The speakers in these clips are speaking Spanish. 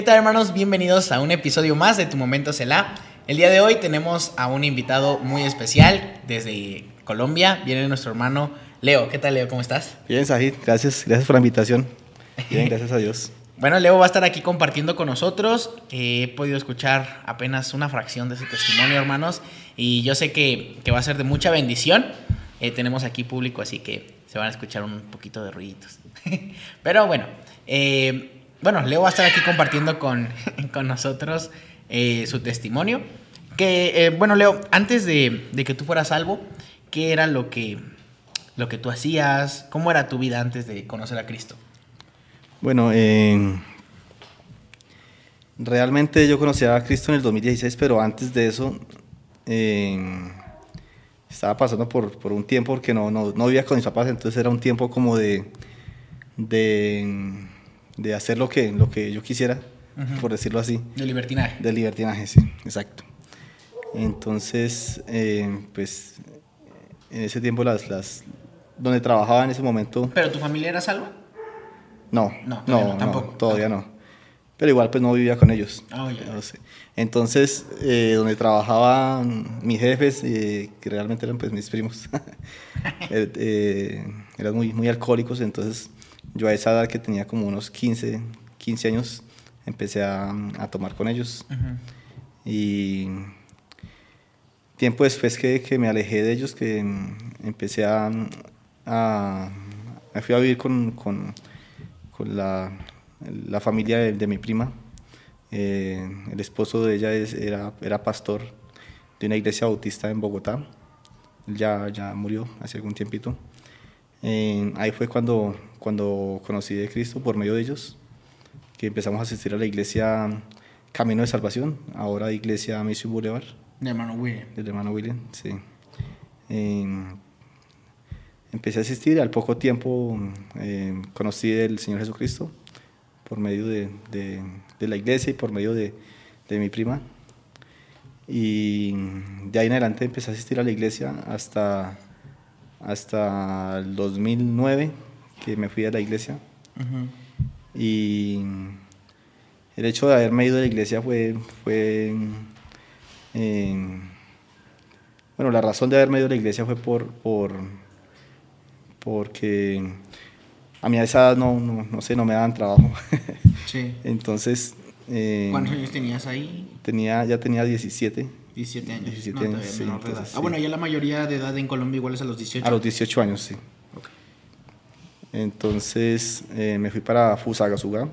¿Qué tal hermanos? Bienvenidos a un episodio más de Tu Momento Selah. El día de hoy tenemos a un invitado muy especial desde Colombia. Viene nuestro hermano Leo. ¿Qué tal Leo? ¿Cómo estás? Bien, Sajid. Gracias. Gracias por la invitación. Bien, gracias a Dios. Bueno, Leo va a estar aquí compartiendo con nosotros. he podido escuchar apenas una fracción de su testimonio, hermanos. Y yo sé que, que va a ser de mucha bendición. Eh, tenemos aquí público, así que se van a escuchar un poquito de ruiditos. Pero bueno, eh, bueno, Leo va a estar aquí compartiendo con, con nosotros eh, su testimonio. Que, eh, bueno, Leo, antes de, de, que tú fueras salvo, ¿qué era lo que, lo que tú hacías? ¿Cómo era tu vida antes de conocer a Cristo? Bueno, eh, realmente yo conocí a Cristo en el 2016, pero antes de eso estaba pasando por, por, un tiempo porque no, no, no vivía con mis papás, entonces era un tiempo como de... de de hacer lo que, lo que yo quisiera, uh -huh. por decirlo así. De libertinaje. De libertinaje, sí, exacto. Entonces, eh, pues, en ese tiempo las, las, donde trabajaba en ese momento... ¿Pero tu familia era salva? No, no, no, no, tampoco. No, todavía no. Pero igual pues no vivía con ellos. Oh, yeah. no sé. Entonces, eh, donde trabajaban mis jefes, eh, que realmente eran pues mis primos, eh, eran muy, muy alcohólicos, entonces yo a esa edad que tenía como unos 15, 15 años, empecé a, a tomar con ellos. Uh -huh. Y tiempo después que, que, me alejé de ellos, que empecé a... a me fui a vivir con, con, con la, la, familia de, de mi prima. Eh, el esposo de ella es, era, era pastor de una iglesia bautista en Bogotá. Ya, ya murió hace algún tiempito. Eh, ahí fue cuando, cuando conocí de Cristo por medio de ellos, que empezamos a asistir a la iglesia Camino de Salvación, ahora iglesia Mission Boulevard. De hermano William. Del hermano William, sí. Eh, empecé a asistir al poco tiempo eh, conocí del Señor Jesucristo por medio de, de, de la iglesia y por medio de, de mi prima. Y de ahí en adelante empecé a asistir a la iglesia hasta hasta el 2009 que me fui a la iglesia. Uh -huh. Y el hecho de haberme ido a la iglesia fue, fue eh, bueno, la razón de haberme ido a la iglesia fue por, por porque a mí a esa edad no, no, no sé, no me daban trabajo. Sí. Entonces... Eh, ¿Cuántos años tenías ahí? Tenía, ya tenía 17. 17 años. 17 no, años, sí, entonces, sí. Ah, bueno, ya la mayoría de edad en Colombia igual es a los 18. A los 18 años, sí. Okay. Entonces eh, me fui para Fusagasugá,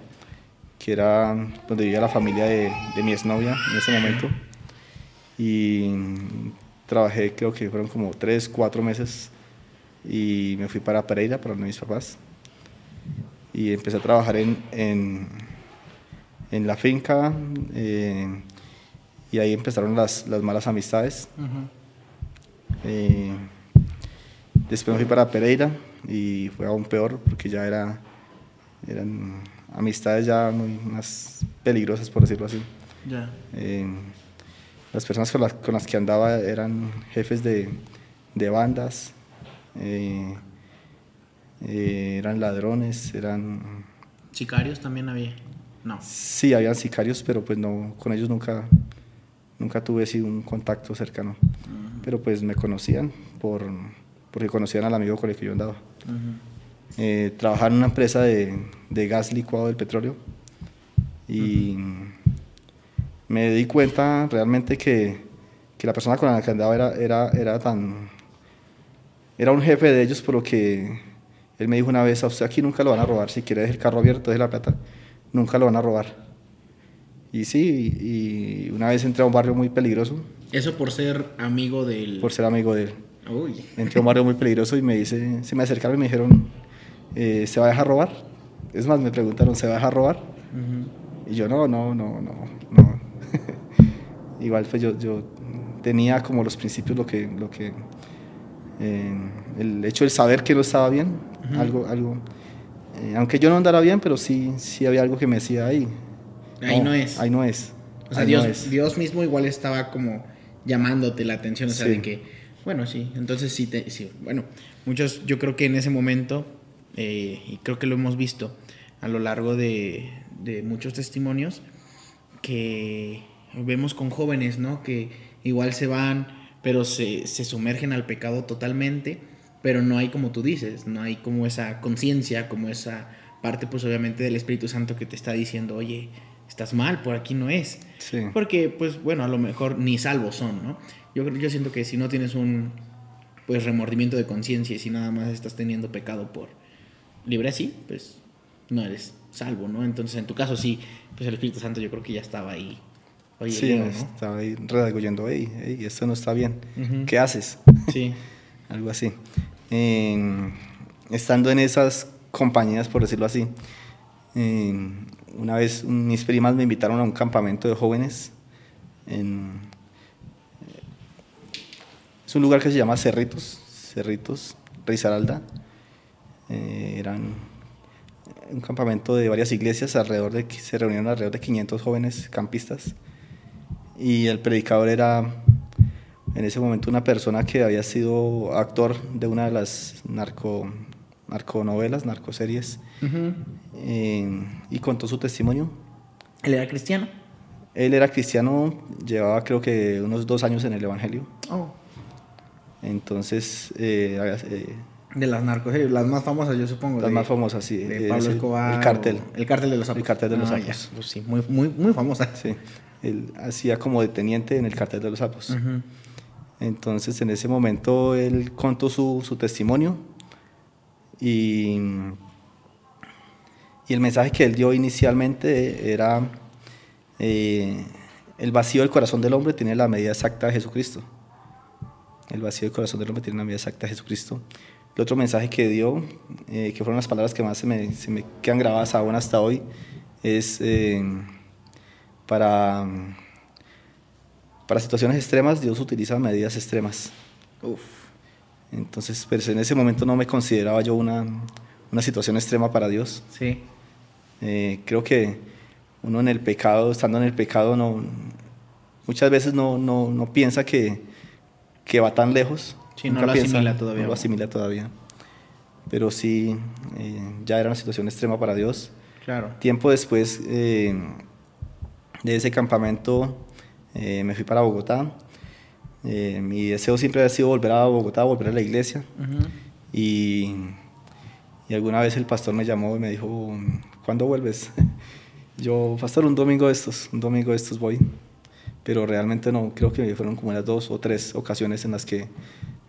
que era donde vivía la familia de, de mi exnovia en ese momento. Y trabajé, creo que fueron como 3, 4 meses. Y me fui para Pereira, para mis papás. Y empecé a trabajar en, en, en la finca. Eh, y ahí empezaron las, las malas amistades. Uh -huh. eh, después me fui para Pereira y fue aún peor porque ya era, eran amistades ya muy más peligrosas, por decirlo así. Yeah. Eh, las personas con las, con las, que andaba eran jefes de, de bandas, eh, eh, eran ladrones, eran... ¿Sicarios también había? No. Sí, habían sicarios, pero pues no, con ellos nunca nunca tuve un contacto cercano. Uh -huh. Pero pues me conocían por, porque conocían al amigo con el que yo andaba. Uh -huh. eh, trabajaba en una empresa de, de, gas licuado del petróleo y uh -huh. me di cuenta realmente que, que, la persona con la que andaba era, era, era tan... Era un jefe de ellos, por lo que él me dijo una vez, a usted aquí nunca lo van a robar, si quiere dejar el carro abierto, deje la plata, nunca lo van a robar. Y sí, y una vez entré a un barrio muy peligroso. ¿Eso por ser amigo del...? Por ser amigo de él. Uy. Entré a un barrio muy peligroso y me dice, se me acercaron y me dijeron, eh, ¿se va a dejar robar? Es más, me preguntaron, ¿se va a dejar robar? Uh -huh. Y yo, no, no, no, no, no. Igual pues yo, yo tenía como los principios lo que, lo que eh, el hecho de saber que no estaba bien, algo, algo, eh, aunque yo no andara bien, pero sí, sí había algo que me decía ahí. Ahí no, es. Ahí no es. O sea, Dios, Dios mismo igual estaba como llamándote la atención, o sea, de que, bueno, sí, entonces sí, te, sí, bueno, muchos, yo creo que en ese momento, eh, y creo que lo hemos visto a lo largo de, de muchos testimonios, que vemos con jóvenes, ¿no? Que igual se van, pero se, se sumergen al pecado totalmente, pero no hay como tú dices, no hay como esa conciencia, como esa parte pues obviamente del Espíritu Santo que te está diciendo, oye, estás mal, por aquí no es. Porque pues bueno, a lo mejor ni salvos son, ¿no? Yo, yo siento que si no tienes un pues remordimiento de conciencia y si nada más estás teniendo pecado por libre así, pues no eres salvo, ¿no? Entonces en tu caso sí, pues el Espíritu Santo yo creo que ya estaba ahí Oye, sí, estaba ahí redagoyendo, hey, esto no está bien, ¿qué haces? Sí. Algo así. estando en esas compañías, por decirlo así, una vez mis primas me invitaron a un campamento de jóvenes en, es un lugar que se llama Cerritos, Cerritos, Risaralda. Eh, eran un campamento de varias iglesias, alrededor de, se reunieron alrededor de 500 jóvenes campistas y el predicador era en ese momento una persona que había sido actor de una de las narco, narconovelas, narcoseries, eh, y contó su testimonio. ¿Él era cristiano? Él era cristiano, llevaba creo que unos dos años en el Evangelio. Oh. Entonces... Eh, eh, de las narcoseries, las más famosas yo supongo. Las más famosas, sí. De Pablo Escobar. El cartel. El cartel de los sapos. El cartel de los ah, sapos. sí, muy, muy, muy famosa. Sí él hacía como deteniente en el cartel de los sapos. Entonces en ese momento él contó su, su testimonio y, y, el mensaje que él dio inicialmente era eh, el vacío del corazón del hombre tiene la medida exacta de Jesucristo. El vacío del corazón del hombre tiene la medida exacta de Jesucristo. El otro mensaje que dio, eh, que fueron las palabras que más se me, se me quedan grabadas aún hasta hoy, es... Eh, para, para situaciones extremas, Dios utiliza medidas extremas. Entonces, pues en ese momento no me consideraba yo una, una situación extrema para Dios. Sí. Eh, creo que uno en el pecado, estando en el pecado, no, muchas veces no, no, no piensa que, que, va tan lejos. Sí, no lo asimila todavía. No lo asimila todavía. Pero sí, eh, ya era una situación extrema para Dios. Claro. Tiempo después, eh, de ese campamento eh, me fui para Bogotá. Eh, mi deseo siempre ha sido volver a Bogotá, volver a la iglesia. y, y, alguna vez el pastor me llamó y me dijo, ¿cuándo vuelves? Yo, pastor, un domingo de estos, un domingo de estos voy. Pero realmente no, creo que fueron como las dos o tres ocasiones en las que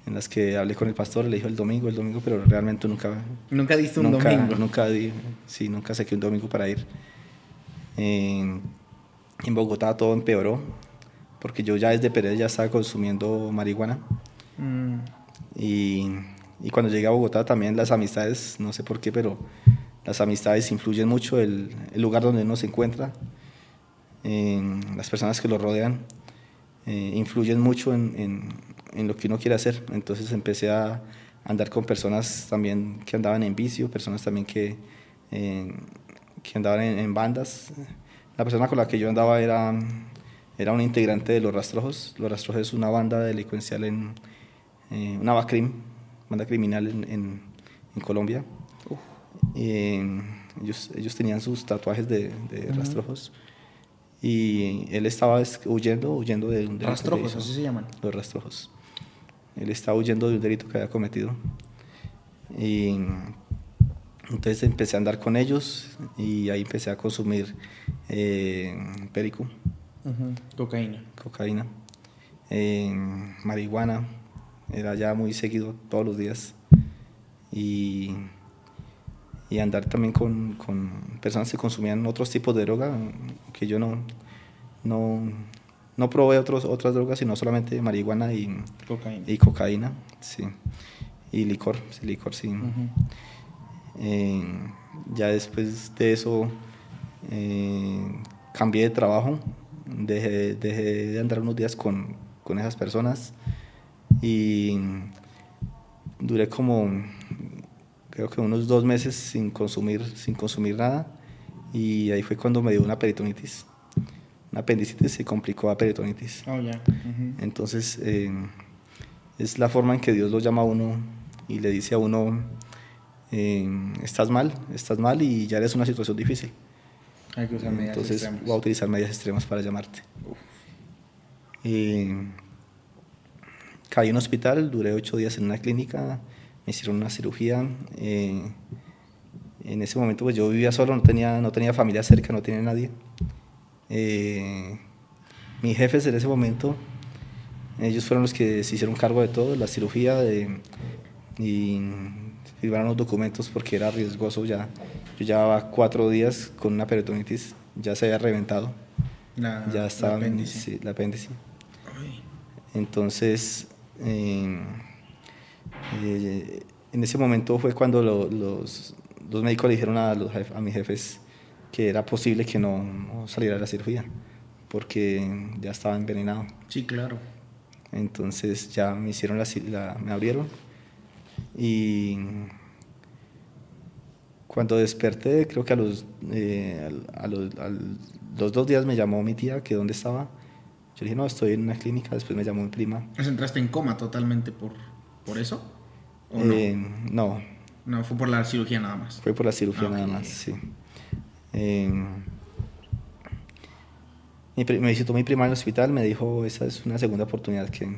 en las que hablé con el pastor, le dijo el domingo, el domingo, pero realmente nunca... ¿Nunca diste un domingo? Nunca di, sí, nunca saqué un domingo para ir. En Bogotá todo empeoró, porque yo ya desde Pérez ya estaba consumiendo marihuana. Mm. Y, y, cuando llegué a Bogotá también las amistades, no sé por qué, pero las amistades influyen mucho, el, el lugar donde uno se encuentra, en las personas que lo rodean, eh, influyen mucho en, en, en, lo que uno quiere hacer. Entonces empecé a andar con personas también que andaban en vicio, personas también que, eh, que andaban en, en bandas la persona con la que yo andaba era, era un integrante de Los Rastrojos. Los Rastrojos es una banda delincuencial en, eh, una BACRIM, banda criminal en, en, Colombia. Eh, ellos, ellos tenían sus tatuajes de, de rastrojos y él estaba huyendo, huyendo de un delito. Rastrojos, así se llaman. Los rastrojos. Él estaba huyendo de un delito que había cometido. Y entonces empecé a andar con ellos y ahí empecé a consumir eh, perico. Cocaína. Cocaína. Eh, marihuana. Era ya muy seguido todos los días. Y, y andar también con, con, personas que consumían otros tipos de droga que yo no, no, no probé otros, otras drogas, sino solamente marihuana y cocaína. Y cocaína sí. Y licor, sí, licor, sí ya después de eso Eh, cambié de trabajo, dejé, dejé de andar unos días con, con esas personas y duré como creo que unos dos meses sin consumir, sin consumir nada y ahí fue cuando me dio una peritonitis. Una apendicitis se complicó a peritonitis. Oh, ya. Entonces eh, es la forma en que Dios lo llama a uno y le dice a uno, eh, estás mal, estás mal y ya eres una situación difícil. Hay que usar medidas Entonces extremas. voy a utilizar medidas extremas para llamarte. Y caí en un hospital, duré ocho días en una clínica, me hicieron una cirugía. eh, en ese momento pues yo vivía solo, no tenía, no tenía familia cerca, no tenía nadie. Eh, mis jefes en ese momento, ellos fueron los que se hicieron cargo de todo, la cirugía de, y firmaron los documentos porque era riesgoso ya. Yo llevaba cuatro días con una peritonitis, ya se había reventado, La, ya estaba la apéndice. sí, la apéndice. Entonces, eh, eh, en ese momento fue cuando lo- los, los médicos le dijeron a, los jef- a mis jefes que era posible que no, no saliera de la cirugía, porque ya estaba envenenado. Sí, claro. Entonces ya me hicieron la, la- me abrieron y cuando desperté, creo que a los, eh, a los, al- los dos días me llamó mi tía que dónde estaba. Yo dije, no, estoy en una clínica, después me llamó mi prima. ¿Pues entraste en coma totalmente por, por eso? ¿O no? Eh, no, No, fue por la cirugía nada más. fue por la cirugía Ah, nada ok. más, sí. Eh, me visitó mi prima en el hospital, me dijo, esa es una segunda oportunidad que,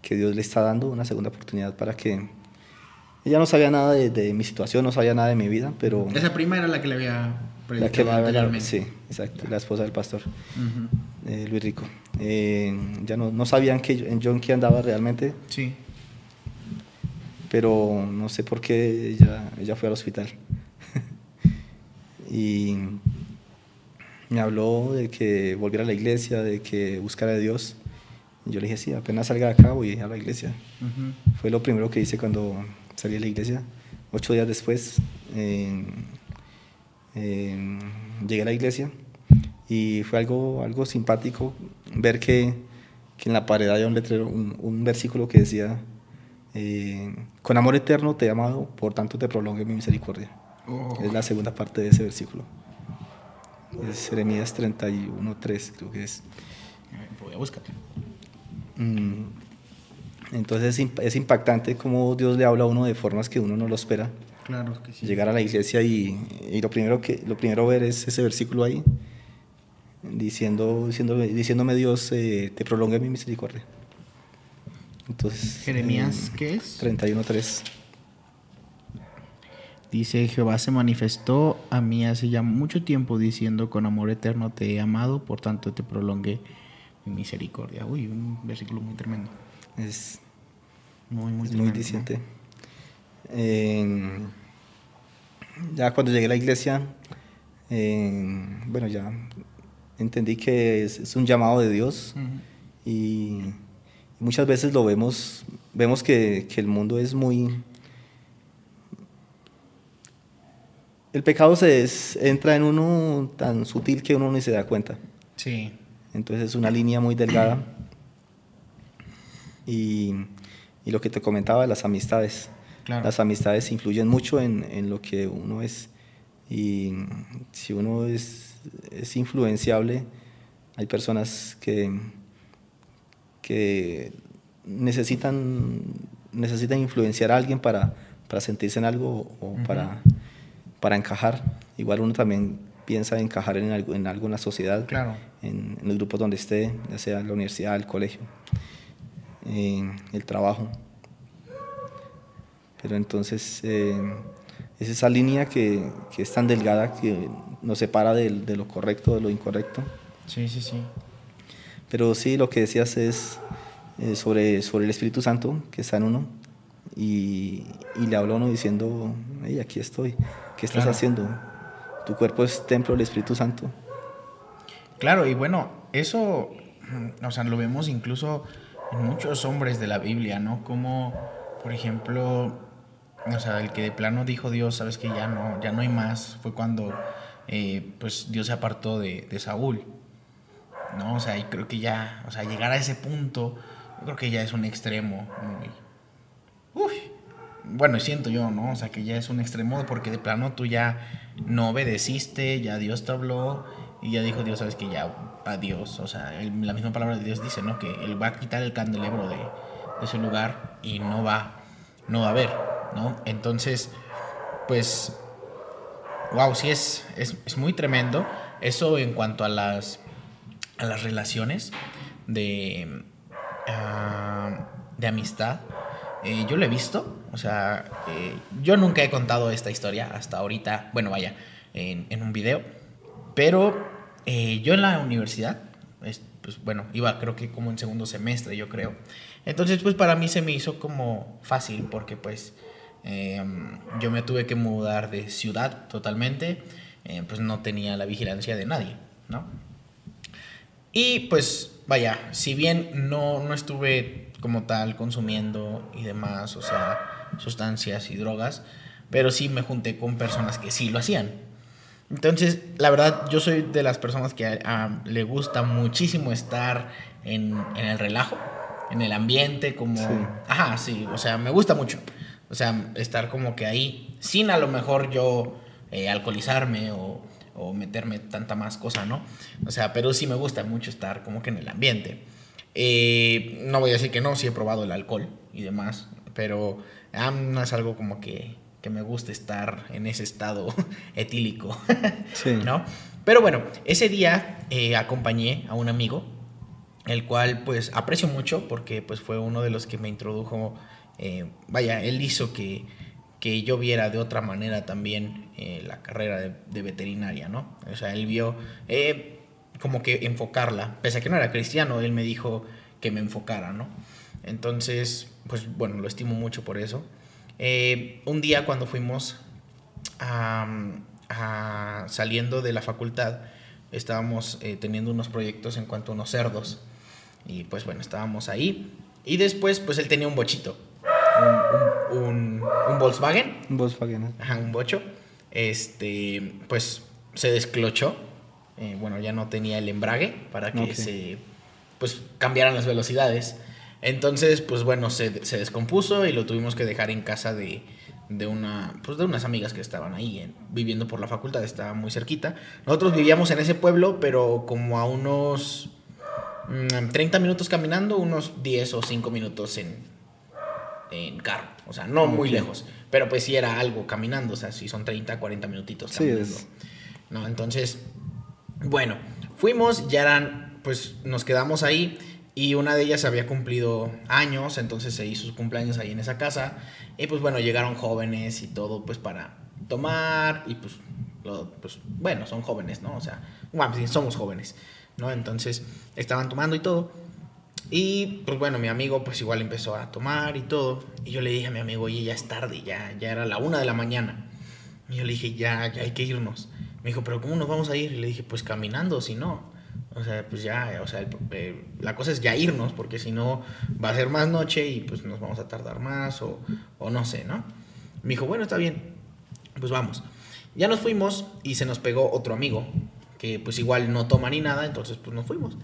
que Dios le está dando, una segunda oportunidad para que... Ella no sabía nada de, de mi situación, no sabía nada de mi vida, pero... Esa prima era la que le había La predicado que me habla, anteriormente. sí, exacto, la esposa del pastor, eh, Luis Rico. Eh, ya no, no sabían que yo, en John que andaba realmente, Sí. pero no sé por qué ella, ella fue al hospital. y me habló de que volviera a la iglesia, de que buscara a Dios. Y yo le dije, sí, apenas salga de acá voy a la iglesia. Fue lo primero que hice cuando salí de la iglesia. Ocho días después eh, eh, llegué a la iglesia y fue algo, algo simpático ver que, que en la pared había un letrero, un, un versículo que decía, eh, con amor eterno te he amado, por tanto te prolongue mi misericordia. Oh. Es la segunda parte de ese versículo. Es Jeremías 31.3, creo que es. Voy a buscarlo. Mm, Entonces es imp- es impactante cómo Dios le habla a uno de formas que uno no lo espera. Claro que sí. Llegar a la iglesia y, y lo, primero que, lo primero ver es ese versículo ahí, diciendo, diciéndome, diciéndome Dios, eh, te prolongue mi misericordia. Entonces, Jeremías, eh, ¿qué es? 31.3. Dice, Jehová se manifestó a mí hace ya mucho tiempo diciendo, con amor eterno te he amado, por tanto te prolongué mi misericordia. Uy, un versículo muy tremendo. Es, Muy, muy es muy. Eh, ya cuando llegué a la iglesia, eh, bueno, ya entendí que es, es un llamado de Dios y muchas veces lo vemos, vemos que, que el mundo es muy... El pecado se es- entra en uno tan sutil que uno ni se da cuenta. Sí, Entonces es una línea muy delgada. Y, y lo que te comentaba, las amistades. Claro. Las amistades influyen mucho en, en lo que uno es. Y si uno es, es influenciable, hay personas que, que necesitan, necesitan influenciar a alguien para, para sentirse en algo o para, para encajar. Igual uno también piensa encajar en algo, en algo en la sociedad, claro. en, en los grupos donde esté, ya sea en la universidad, el colegio, el trabajo. Pero entonces eh, es esa línea que, que es tan delgada que nos separa de, lo correcto, de lo incorrecto. Sí, sí, sí. Pero sí, lo que decías es eh, sobre, sobre el Espíritu Santo que está en uno y, y le habla a uno diciendo, hey, aquí estoy, ¿qué estás Claro. haciendo? Tu cuerpo es templo del Espíritu Santo. Claro, y bueno, eso, o sea, lo vemos incluso en muchos hombres de la Biblia, ¿no? Como, por ejemplo, o sea, el que de plano dijo Dios, sabes que ya no, ya no hay más, fue cuando eh, pues Dios se apartó de, de Saúl. ¿no? O sea, y creo que ya, o sea, llegar a ese punto, yo creo que ya es un extremo muy... Uy, bueno, siento yo, ¿no? O sea, que ya es un extremo porque de plano tú ya no obedeciste, ya Dios te habló y ya dijo Dios, sabes que ya, adiós. O sea, la misma palabra de Dios dice, ¿no? Que Él va a quitar el candelebro de, de su lugar y no va, no va a haber, ¿no? Entonces, pues, wow, sí es, es, es muy tremendo. Eso en cuanto a las, a las relaciones de, ah, de amistad. Eh, yo lo he visto, o sea, eh, yo nunca he contado esta historia hasta ahorita, bueno, vaya, en, en un video, pero eh, yo en la universidad, pues bueno, iba creo que como en segundo semestre, yo creo. Entonces, pues para mí se me hizo como fácil, porque pues em, yo me tuve que mudar de ciudad totalmente, pues no tenía la vigilancia de nadie, ¿no? Y pues, vaya, si bien no, no estuve como tal consumiendo y demás, o sea, sustancias y drogas, pero sí me junté con personas que sí lo hacían. Entonces, la verdad, yo soy de las personas que le gusta muchísimo estar en, en, el relajo, en el ambiente, como... Sí. Ajá, sí, o sea, me gusta mucho. O sea, estar como que ahí, sin a lo mejor yo eh, alcoholizarme o, o, meterme tanta más cosa, ¿no? O sea, pero sí me gusta mucho estar como que en el ambiente. Eh, no voy a decir que no, sí he probado el alcohol y demás, pero ah, no es algo como que, que, me gusta estar en ese estado etílico, sí. ¿no? Pero bueno, ese día eh, acompañé a un amigo, el cual pues aprecio mucho porque pues fue uno de los que me introdujo, eh, vaya, él hizo que, que yo viera de otra manera también eh, la carrera de, de, veterinaria, ¿no? O sea, él vio como que enfocarla, pese a que no era cristiano, él me dijo que me enfocara, ¿no? Entonces, pues bueno, lo estimo mucho por eso. Eh, un día cuando fuimos a, a, saliendo de la facultad, estábamos eh, teniendo unos proyectos en cuanto a unos cerdos. Y pues bueno, estábamos ahí. Y después, pues él tenía un bochito. Un, un, un, un Volkswagen. Un Volkswagen. Ajá, un bocho. Este, pues se desclochó. Eh, bueno, ya no tenía el embrague para que okay. se, pues, cambiaran las velocidades. Entonces, pues bueno, se, se, descompuso y lo tuvimos que dejar en casa de, de, una, pues, de unas amigas que estaban ahí en, viviendo por la facultad, estaba muy cerquita. Nosotros vivíamos en ese pueblo, pero como a unos mmm, 30 minutos caminando, unos 10 o 5 minutos en, en carro. O sea, no muy lejos, pero pues sí era algo caminando, o sea, si son 30, 40 minutitos caminando. Sí, es... ¿no? Entonces, bueno, fuimos, ya eran, pues nos quedamos ahí y una de ellas había cumplido años, entonces se hizo sus cumpleaños ahí en esa casa. Y pues bueno, llegaron jóvenes y todo, pues para tomar y pues, lo, pues bueno, son jóvenes, ¿no? O sea, bueno, sí, somos jóvenes, ¿no? Entonces estaban tomando y todo. Y pues bueno, mi amigo pues igual empezó a tomar y todo. Y yo le dije a mi amigo, oye, ya es tarde, ya, ya era la una de la mañana. Y yo le dije, ya, ya hay que irnos. Me dijo, pero ¿cómo nos vamos a ir? Y le dije, pues caminando, si no. O sea, pues ya, o sea, eh, la cosa es ya irnos, porque si no va a ser más noche y pues nos vamos a tardar más o, o no sé, ¿no? Me dijo, bueno, está bien, pues vamos. Ya nos fuimos y se nos pegó otro amigo, que pues igual no toma ni nada, entonces pues nos fuimos.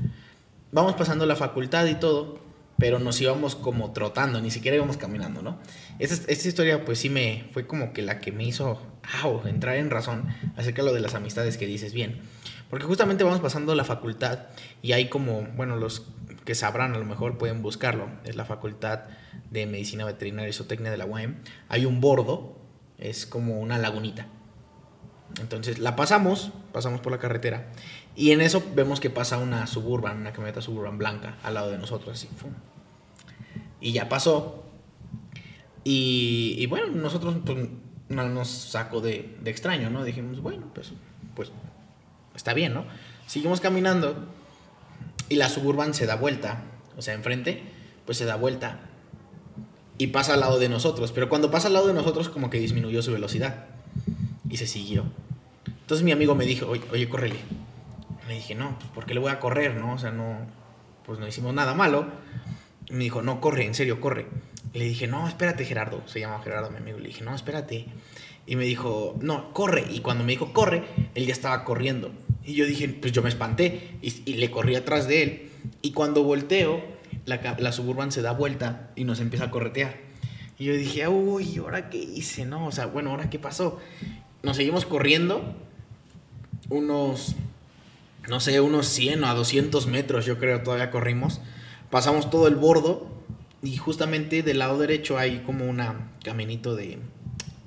Vamos pasando la facultad y todo, pero nos íbamos como trotando, ni siquiera íbamos caminando, ¿no? Esta, esta historia pues sí me fue como que la que me hizo wow, entrar en razón acerca de lo de las amistades que dices bien. Porque justamente vamos pasando la facultad y hay como, bueno, los que sabrán a lo mejor pueden buscarlo, es la Facultad de Medicina Veterinaria y Zootecnia de la UAM. Hay un bordo, es como una lagunita. Entonces la pasamos, pasamos por la carretera y en eso vemos que pasa una suburban, una camioneta suburban blanca al lado de nosotros, así. Y ya pasó. Y, y bueno, nosotros pues, no nos sacó de, de, extraño, ¿no? Dijimos, bueno, pues, pues está bien, ¿no? Seguimos caminando y la suburban se da vuelta, o sea, enfrente, pues se da vuelta y pasa al lado de nosotros, pero cuando pasa al lado de nosotros como que disminuyó su velocidad y se siguió. Entonces mi amigo me dijo, oye, oye córrele. Le dije, no, pues ¿por qué le voy a correr, no? O sea, no, pues no hicimos nada malo. Me dijo, no, corre, en serio, corre. Le dije, no, espérate, Gerardo. Se llama Gerardo, mi amigo. Le dije, no, espérate. Y me dijo, no, corre. Y cuando me dijo, corre, él ya estaba corriendo. Y yo dije, pues yo me espanté y, le corrí atrás de él. Y cuando volteo, la, la Suburban se da vuelta y nos empieza a corretear. Y yo dije, uy, ¿ahora qué hice? No, o sea, bueno, ¿ahora qué pasó? Nos seguimos corriendo unos, no sé, unos 100 o a 200 metros, yo creo, todavía corrimos. Pasamos todo el bordo y justamente del lado derecho hay como una caminito de,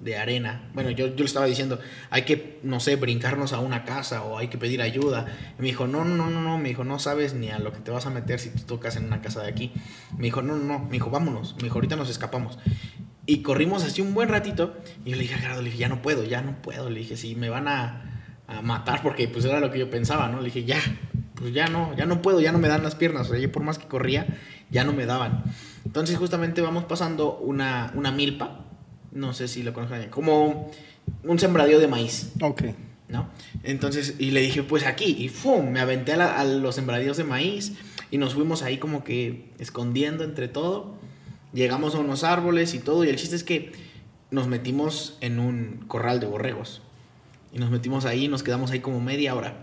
de arena. Bueno, yo, yo le estaba diciendo, hay que, no sé, brincarnos a una casa o hay que pedir ayuda. Y me dijo, no, no, no, no, me dijo, no sabes ni a lo que te vas a meter si tú tocas en una casa de aquí. Me dijo, no, no, no, me dijo, vámonos. Me ahorita nos escapamos. Y corrimos así un buen ratito. Y yo le dije a le dije, ya no puedo, ya no puedo. Le dije, si me van a, a matar, porque pues era lo que yo pensaba, ¿no? Le dije, ya, pues ya no, ya no puedo, ya no me dan las piernas. O sea, yo por más que corría, ya no me daban. Entonces justamente vamos pasando una, una milpa no sé si lo conocen, como un sembradío de maíz. Ok. ¿No? Entonces, y le dije, pues aquí, y ¡fum! Me aventé a, los sembradíos de maíz y nos fuimos ahí como que escondiendo entre todo. Llegamos a unos árboles y todo, y el chiste es que nos metimos en un corral de borregos. Y nos metimos ahí, nos quedamos ahí como media hora.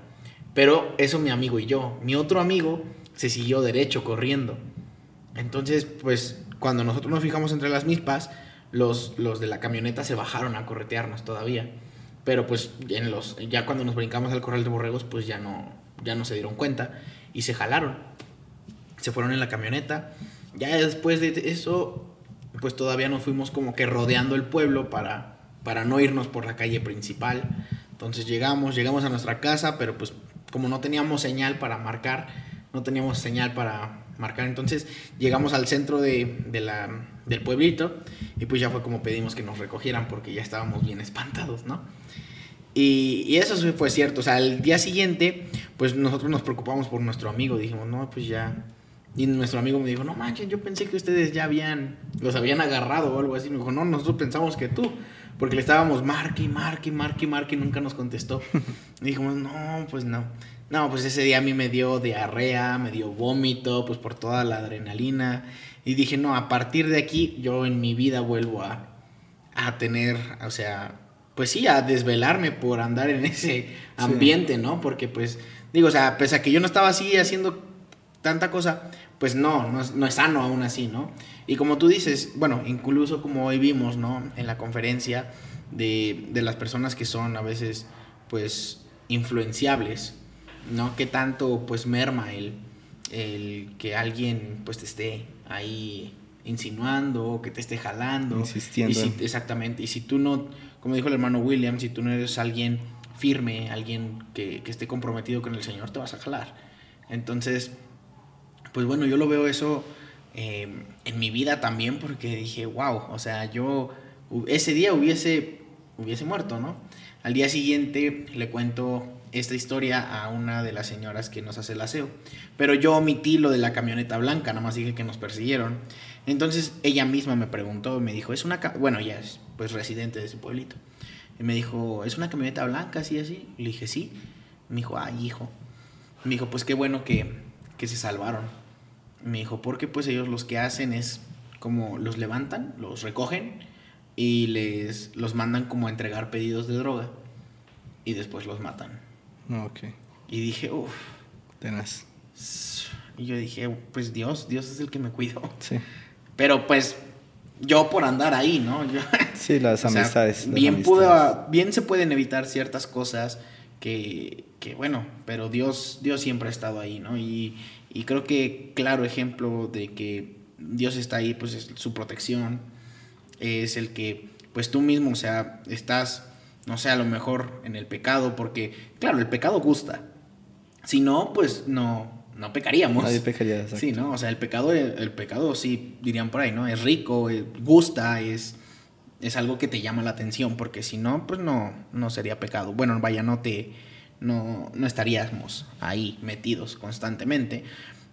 Pero eso mi amigo y yo. Mi otro amigo se siguió derecho corriendo. Entonces, pues cuando nosotros nos fijamos entre las mispas, los, los de la camioneta se bajaron a corretearnos todavía. Pero pues en los, ya cuando nos brincamos al corral de borregos, pues ya no, ya no se dieron cuenta y se jalaron. Se fueron en la camioneta. Ya después de eso, pues todavía nos fuimos como que rodeando el pueblo para, para no irnos por la calle principal. Entonces llegamos, llegamos a nuestra casa, pero pues como no teníamos señal para marcar, no teníamos señal para marcar, entonces llegamos al centro de, de la, del pueblito y pues ya fue como pedimos que nos recogieran porque ya estábamos bien espantados, ¿no? Y, eso fue cierto, o sea, al día siguiente pues nosotros nos preocupamos por nuestro amigo, dijimos, no, pues ya... Y nuestro amigo me dijo, no manches, yo pensé que ustedes ya habían, los habían agarrado o algo así. Me dijo, no, nosotros pensamos que tú, porque le estábamos marque, marque, marque, marque y nunca nos contestó. y dijimos, no, pues no. No, pues ese día a mí me dio diarrea, me dio vómito, pues por toda la adrenalina. Y dije, no, a partir de aquí yo en mi vida vuelvo a, a tener, o sea, pues sí, a desvelarme por andar en ese ambiente, ¿no? Porque pues, digo, o sea, pese a que yo no estaba así haciendo tanta cosa, pues no, no no es sano aún así, ¿no? Y como tú dices, bueno, incluso como hoy vimos, ¿no? En la conferencia de, de las personas que son a veces, pues, influenciables, ¿no? Que tanto, pues, merma el, el que alguien, pues, te esté ahí insinuando, que te esté jalando. Insistiendo. exactamente. Y si tú no, como dijo el hermano William, si tú no eres alguien firme, alguien que, esté comprometido con el Señor, te vas a jalar. Entonces, pues bueno, yo lo veo eso em, en mi vida también porque dije, wow, o sea, yo ese día hubiese, hubiese muerto, ¿no? Al día siguiente le cuento esta historia a una de las señoras que nos hace el aseo. Pero yo omití lo de la camioneta blanca, nada más dije que nos persiguieron. Entonces ella misma me preguntó, me dijo, es una, bueno, ella es pues residente de ese pueblito. Y me dijo, ¿es una camioneta blanca así así? Le dije, sí. Me dijo, ay, hijo. Me dijo, pues qué bueno que, que se salvaron. Me dijo, porque pues ellos los que hacen es como los levantan, los recogen y les los mandan como a entregar pedidos de droga y después los matan. Ok. Y dije, uff. Tenaz. Y yo dije, pues Dios, Dios es el que me cuidó. Sí. Pero pues yo por andar ahí, ¿no? sí, las amistades. bien, bien se pueden evitar ciertas cosas que, que, bueno, pero Dios, Dios siempre ha estado ahí, ¿no? Y, y creo que claro ejemplo de que Dios está ahí, pues es su protección, es el que, pues tú mismo, o sea, estás no sé, a lo mejor en el pecado, porque, claro, el pecado gusta. Si no, pues no, no pecaríamos. Nadie pecaría, exacto. Sí, ¿no? O sea, el pecado, el, pecado sí, dirían por ahí, ¿no? Es rico, eh, gusta, es, es algo que te llama la atención, porque si no, pues no, no sería pecado. Bueno, vaya, no te, no, no estaríamos ahí metidos constantemente.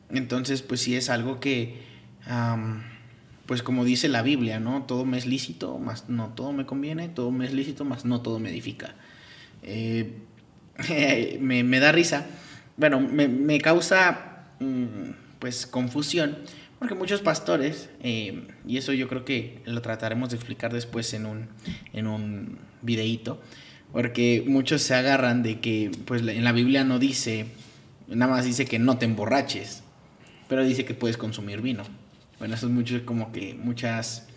Entonces, pues sí es algo que pues como dice la Biblia, ¿no? Todo me es lícito, más no todo me conviene, todo me es lícito, más no todo me edifica. Eh, me, da risa, bueno, me, causa mm, pues confusión, Porque muchos pastores, eh, y eso yo creo que lo trataremos de explicar después en un, en un porque muchos se agarran de que pues en la Biblia no dice, nada más dice que no te emborraches, pero dice que puedes consumir vino. Bueno, eso es mucho como que muchas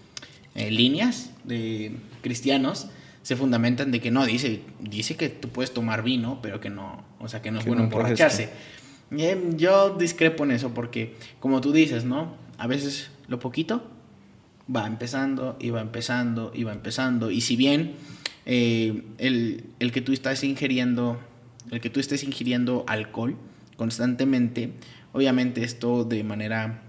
eh, líneas de cristianos se fundamentan de que no, dice, dice que tú puedes tomar vino, pero que no, o sea, que no es bueno emborracharse. yo discrepo en eso porque, como tú dices, ¿no? A veces lo poquito va empezando y va empezando y va empezando. Y si bien eh, el, el, que tú estás ingiriendo, el que tú estés ingiriendo alcohol constantemente, obviamente esto de manera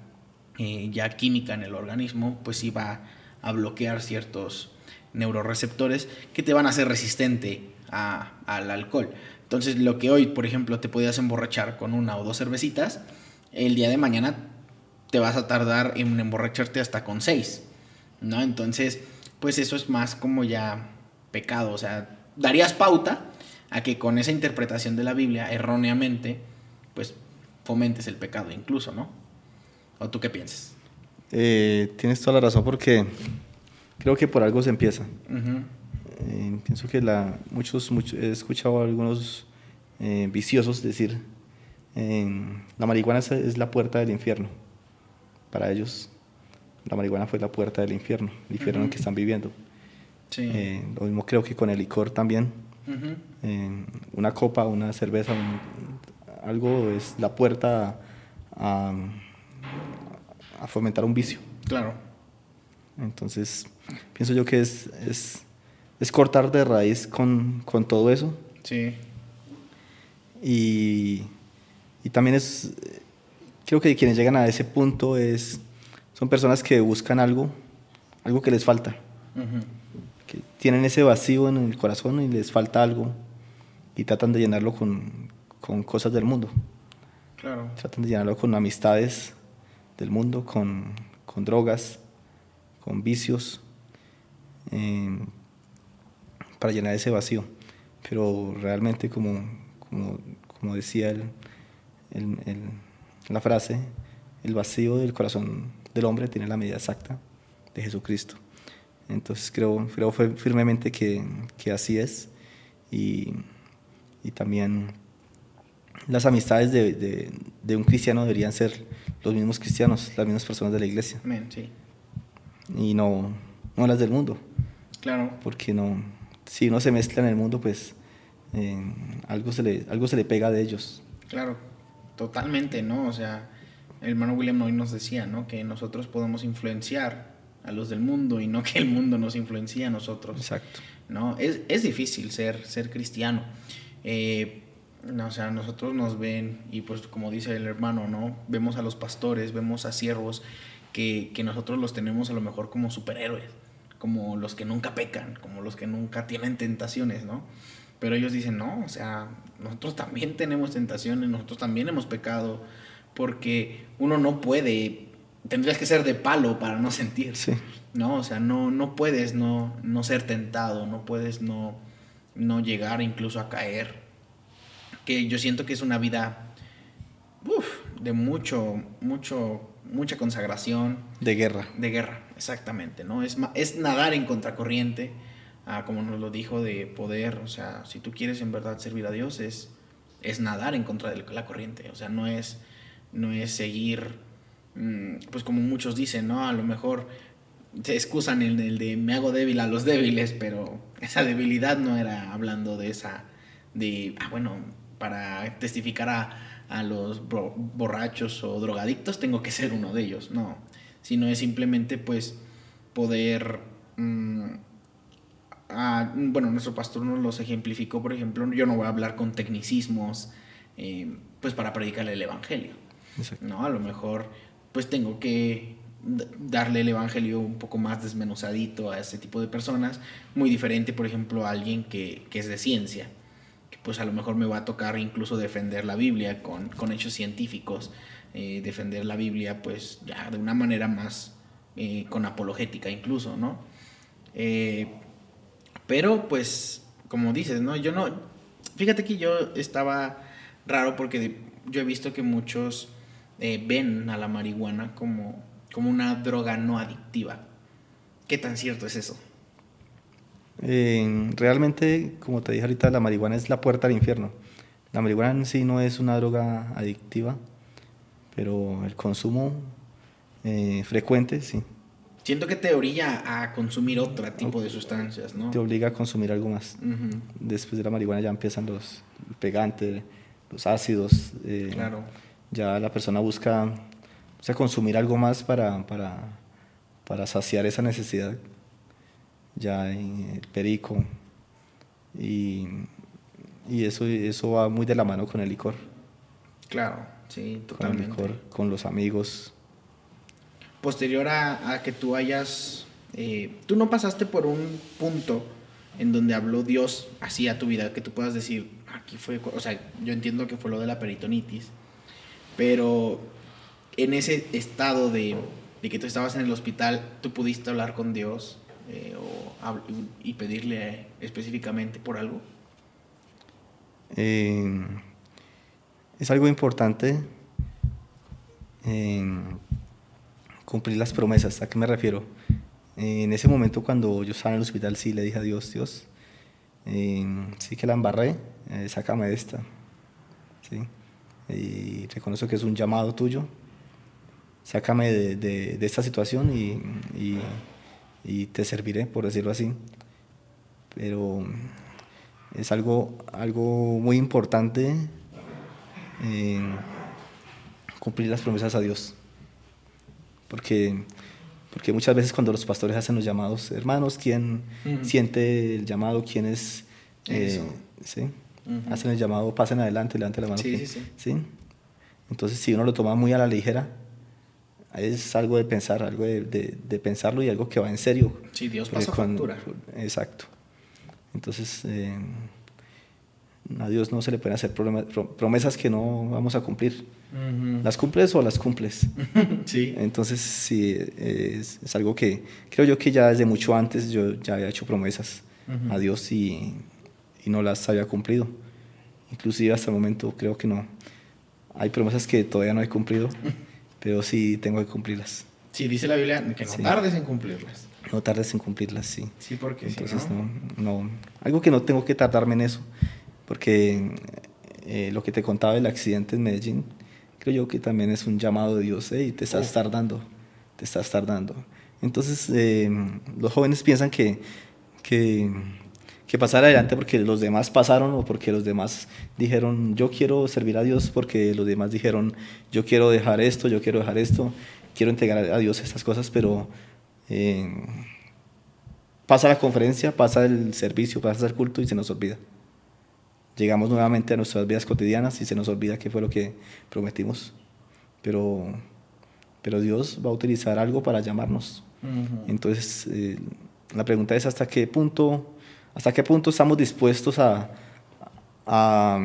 eh, ya química en el organismo, pues sí va a bloquear ciertos neuroreceptores que te van a hacer resistente al alcohol. Entonces, lo que hoy, por ejemplo, te podías emborrachar con una o dos cervecitas, el día de mañana te vas a tardar en emborracharte hasta con seis, ¿no? Entonces, pues eso es más como ya pecado, o sea, darías pauta a que con esa interpretación de la Biblia erróneamente, pues fomentes el pecado incluso, ¿no? ¿O tú qué piensas? Eh, tienes toda la razón porque creo que por algo se empieza. Eh, pienso que la, muchos, he escuchado a algunos eh, viciosos decir, la marihuana es, la puerta del infierno. Para ellos, la marihuana fue la puerta del infierno, el infierno en el que están viviendo. Lo mismo creo que con el licor también. una copa, una cerveza, algo es la puerta a a fomentar un vicio. Claro. Entonces, pienso yo que es, es, es cortar de raíz con, con, todo eso. Sí. Y, y, también es, creo que quienes llegan a ese punto es, son personas que buscan algo, algo que les falta. Que tienen ese vacío en el corazón y les falta algo y tratan de llenarlo con, con cosas del mundo. Claro. Tratan de llenarlo con amistades del mundo con, con drogas, con vicios, eh, para llenar ese vacío. Pero realmente, como, como, como decía el, el, la frase, el vacío del corazón del hombre tiene la medida exacta de Jesucristo. Entonces creo, creo firmemente que, que así es y, y también las amistades de, de, de, un cristiano deberían ser los mismos cristianos, las mismas personas de la iglesia. Amén, sí. Y no, no las del mundo. Claro. Porque no, si uno se mezcla en el mundo, pues eh, algo, se le, algo se le pega de ellos. Claro, totalmente, ¿no? O sea, el hermano William hoy nos decía, ¿no? Que nosotros podemos influenciar a los del mundo y no que el mundo nos influencie a nosotros. Exacto. ¿No? Es, es difícil ser, ser cristiano. Eh, no, o sea, nosotros nos ven y pues como dice el hermano, ¿no? Vemos a los pastores, vemos a siervos que, que nosotros los tenemos a lo mejor como superhéroes, como los que nunca pecan, como los que nunca tienen tentaciones, ¿no? Pero ellos dicen, no, o sea, nosotros también tenemos tentaciones, nosotros también hemos pecado, porque uno no puede, tendrías que ser de palo para no sentir, ¿no? O sea, no, no puedes no, no ser tentado, no puedes no, no llegar incluso a caer que yo siento que es una vida de mucho, mucho, mucha consagración. De guerra. De guerra, exactamente, ¿no? Es, es nadar en contracorriente, ah, como nos lo dijo, de poder, o sea, si tú quieres en verdad servir a Dios, es, es nadar en contra de la corriente, o sea, no es, no es seguir, pues como muchos dicen, ¿no? A lo mejor se excusan el, el de me hago débil a los débiles, pero esa debilidad no era hablando de esa, de, ah, bueno, para testificar a, los borrachos o drogadictos tengo que ser uno de ellos, no, sino es simplemente pues poder... Mm, bueno, nuestro pastor nos los ejemplificó, por ejemplo, yo no voy a hablar con tecnicismos, eh, pues para predicarle el Evangelio. ¿no? A lo mejor, pues tengo que darle el Evangelio un poco más desmenuzadito a ese tipo de personas, muy diferente, por ejemplo, a alguien que, que es de ciencia pues a lo mejor me va a tocar incluso defender la Biblia con, hechos científicos, eh, defender la Biblia pues ya de una manera más eh, con apologética incluso, ¿no? Eh, pero pues como dices, ¿no? Yo no, fíjate que yo estaba raro porque yo he visto que muchos eh, ven a la marihuana como, como una droga no adictiva. ¿Qué tan cierto es eso? Eh, realmente, como te dije ahorita, la marihuana es la puerta al infierno. La marihuana en sí no es una droga adictiva, pero el consumo eh, frecuente sí. Siento que te orilla a consumir otro tipo de sustancias, ¿no? Te obliga a consumir algo más. Después de la marihuana ya empiezan los pegantes, los ácidos. Eh, claro. Ya la persona busca o sea, consumir algo más para, para, para saciar esa necesidad. Ya el perico. Y, y eso, eso va muy de la mano con el licor. Claro, sí, totalmente. Con el licor, con los amigos posterior a, que tú hayas, eh, tú no pasaste por un punto en donde habló Dios así a tu vida, que tú puedas decir, aquí fue, o sea, yo entiendo que fue lo de la peritonitis, pero en ese estado de, que tú estabas en el hospital, tú pudiste hablar con Dios eh, y pedirle específicamente por algo. Eh, es algo importante cumplir las promesas. ¿A qué me refiero? En ese momento cuando yo estaba en el hospital, sí le dije a Dios, Dios, eh, sí que la embarré, eh, sácame de esta. ¿sí? Y reconozco que es un llamado tuyo. Sácame de, de, esta situación y, y, te serviré, por decirlo así. Pero es algo, algo muy importante eh, cumplir las promesas a Dios porque, porque muchas veces cuando los pastores hacen los llamados, hermanos, ¿quién siente el llamado? ¿Quién es? Eh, ¿sí? Hacen el llamado, pasen adelante, levante la mano. Sí, sí, sí, Entonces, si uno lo toma muy a la ligera, es algo de pensar, algo de, de, pensarlo y algo que va en serio. Sí, Dios pasa con, factura. Exacto. Entonces, eh, a Dios no se le pueden hacer promesas que no vamos a cumplir. ¿Las cumples o las cumples? sí. Entonces, sí, es, algo que creo yo que ya desde mucho antes yo ya había hecho promesas a Dios y, y, no las había cumplido. Inclusive hasta el momento creo que no. Hay promesas que todavía no he cumplido, pero sí tengo que cumplirlas. Sí, dice la Biblia que no tardes en cumplirlas. No tardes en cumplirlas, sí. Sí, porque Entonces, no, no, algo que no tengo que tardarme en eso, porque eh, lo que te contaba del accidente en Medellín, creo yo que también es un llamado de Dios, y te estás tardando, te estás tardando. Entonces, eh, los jóvenes piensan que, que, que, pasar adelante porque los demás pasaron o porque los demás dijeron, yo quiero servir a Dios porque los demás dijeron, yo quiero dejar esto, yo quiero dejar esto, quiero entregar a Dios estas cosas, pero eh, pasa la conferencia, pasa el servicio, pasa el culto y se nos olvida llegamos nuevamente a nuestras vidas cotidianas y se nos olvida qué fue lo que prometimos. Pero, pero Dios va a utilizar algo para llamarnos. Entonces, eh, la pregunta es hasta qué punto, hasta qué punto estamos dispuestos a, a,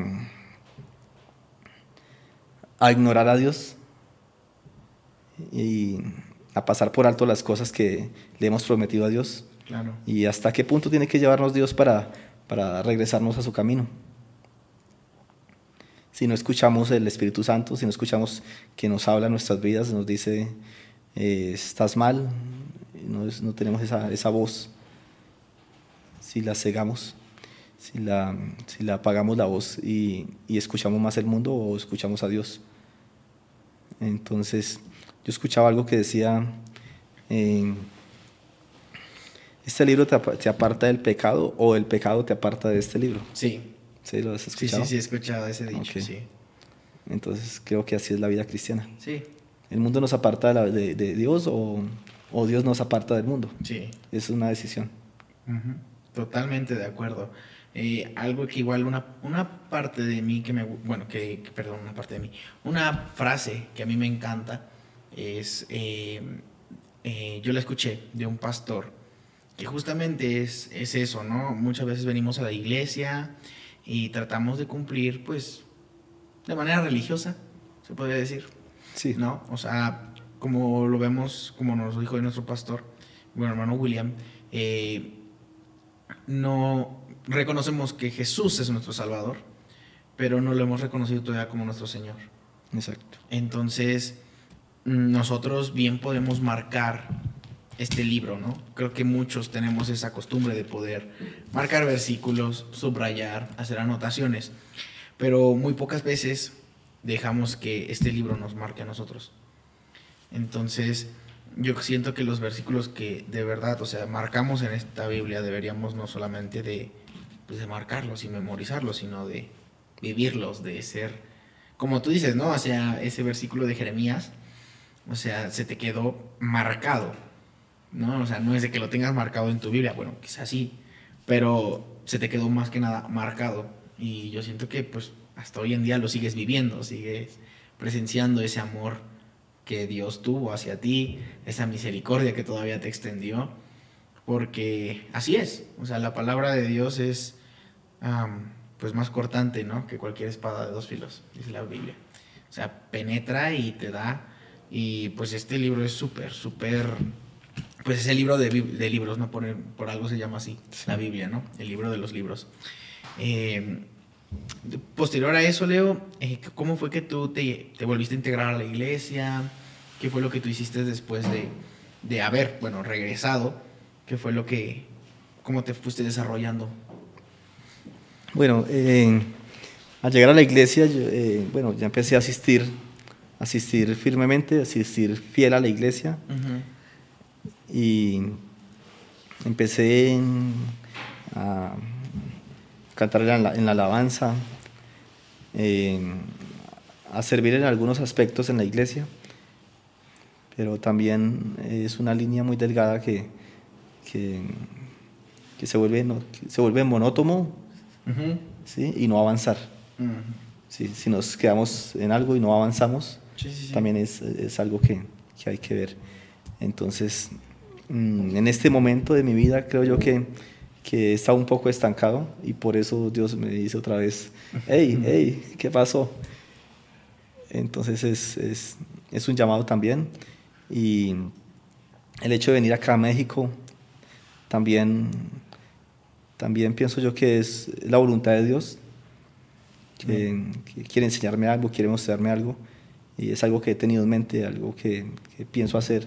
a ignorar a Dios y a pasar por alto las cosas que le hemos prometido a Dios. Y hasta qué punto tiene que llevarnos Dios para, para regresarnos a su camino si no escuchamos el Espíritu Santo, si no escuchamos que nos habla en nuestras vidas, nos dice, eh, estás mal, no, no tenemos esa, esa, voz, si la cegamos, si la, si la apagamos la voz y, y, escuchamos más el mundo o escuchamos a Dios. Entonces, yo escuchaba algo que decía, eh, ¿este libro te, te aparta del pecado o el pecado te aparta de este libro? Sí. ¿Sí lo has escuchado? Sí, sí, sí, he escuchado ese dicho, sí. Entonces creo que así es la vida cristiana. Sí. ¿El mundo nos aparta de, de, Dios o, o, Dios nos aparta del mundo? Sí. Es una decisión. Totalmente de acuerdo. Eh, algo que igual una, una parte de mí que me... Bueno, que, perdón, una parte de mí. Una frase que a mí me encanta es... Eh, eh, yo la escuché de un pastor que justamente es, es eso, ¿no? Muchas veces venimos a la iglesia y tratamos de cumplir, pues, de manera religiosa, se podría decir. Sí. ¿No? O sea, como lo vemos, como nos dijo nuestro pastor, bueno, hermano William, eh, no reconocemos que Jesús es nuestro Salvador, pero no lo hemos reconocido todavía como nuestro Señor. Exacto. Entonces, nosotros bien podemos marcar este libro, ¿no? Creo que muchos tenemos esa costumbre de poder marcar versículos, subrayar, hacer anotaciones, pero muy pocas veces dejamos que este libro nos marque a nosotros. Entonces, yo siento que los versículos que de verdad, o sea, marcamos en esta Biblia deberíamos no solamente de, pues, de marcarlos y memorizarlos, sino de vivirlos, de ser, como tú dices, ¿no? O sea, ese versículo de Jeremías, o sea, se te quedó marcado, ¿no? O sea, no es de que lo tengas marcado en tu Biblia, bueno, quizás sí, pero se te quedó más que nada marcado. Y yo siento que pues hasta hoy en día lo sigues viviendo, sigues presenciando ese amor que Dios tuvo hacia ti, esa misericordia que todavía te extendió, porque así es, o sea, la palabra de Dios es pues más cortante, ¿no? Que cualquier espada de dos filos, dice la Biblia. O sea, penetra y te da, y pues este libro es súper, súper, pues es el libro de, libros, ¿no? Por, por, algo se llama así, la Biblia, ¿no? El libro de los libros. Eh, posterior a eso, Leo, eh, ¿cómo fue que tú te, te, volviste a integrar a la iglesia? ¿Qué fue lo que tú hiciste después de, de haber, bueno, regresado? ¿Qué fue lo que, cómo te fuiste desarrollando? Bueno, eh, al llegar a la iglesia, eh, bueno, ya empecé a asistir, asistir firmemente, asistir fiel a la iglesia. Y empecé a cantar en la, en la alabanza, a servir en algunos aspectos en la iglesia, pero también es una línea muy delgada que, que, se, vuelve, se vuelve monótono ¿sí? y no avanzar. Si nos quedamos en algo y no avanzamos, también es, es algo que, que, hay que ver. Entonces, mm, en este momento de mi vida creo yo que que estaba un poco estancado y por eso Dios me dice otra vez, hey, hey, ¿qué pasó? Entonces es, es, es, un llamado también y el hecho de venir acá a México también, también pienso yo que es la voluntad de Dios, que, quiere enseñarme algo, quiere mostrarme algo y es algo que he tenido en mente, algo que, que pienso hacer.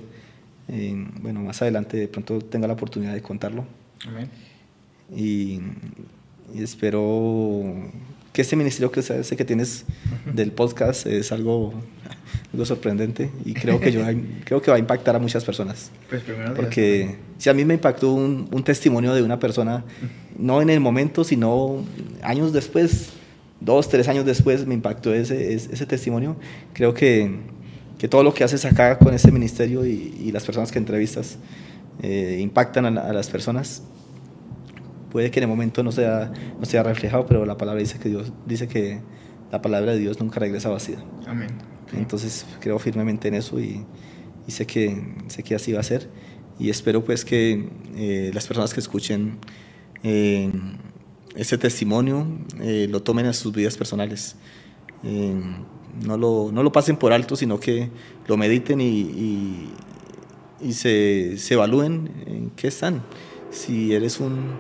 bueno, más adelante de pronto tenga la oportunidad de contarlo. Amén y, espero que este ministerio que sé que tienes del podcast es algo, algo sorprendente y creo que, yo, creo que va a impactar a muchas personas. Pues Porque si a mí me impactó un, un, testimonio de una persona, no en el momento, sino años después, dos, tres años después, me impactó ese, ese testimonio, creo que, que todo lo que haces acá con este ministerio y, y las personas que entrevistas eh, impactan a, a las personas puede que en el momento no sea, no sea reflejado, pero la palabra dice que Dios dice que la palabra de Dios nunca regresa vacía. Amén. Entonces creo firmemente en eso y, y, sé, que, sé que así va a ser. Y espero pues que eh, las personas que escuchen eh, este testimonio eh, lo tomen a sus vidas personales. no, lo, no lo pasen por alto, sino que lo mediten y, y, y se, se evalúen en qué están. Si eres un,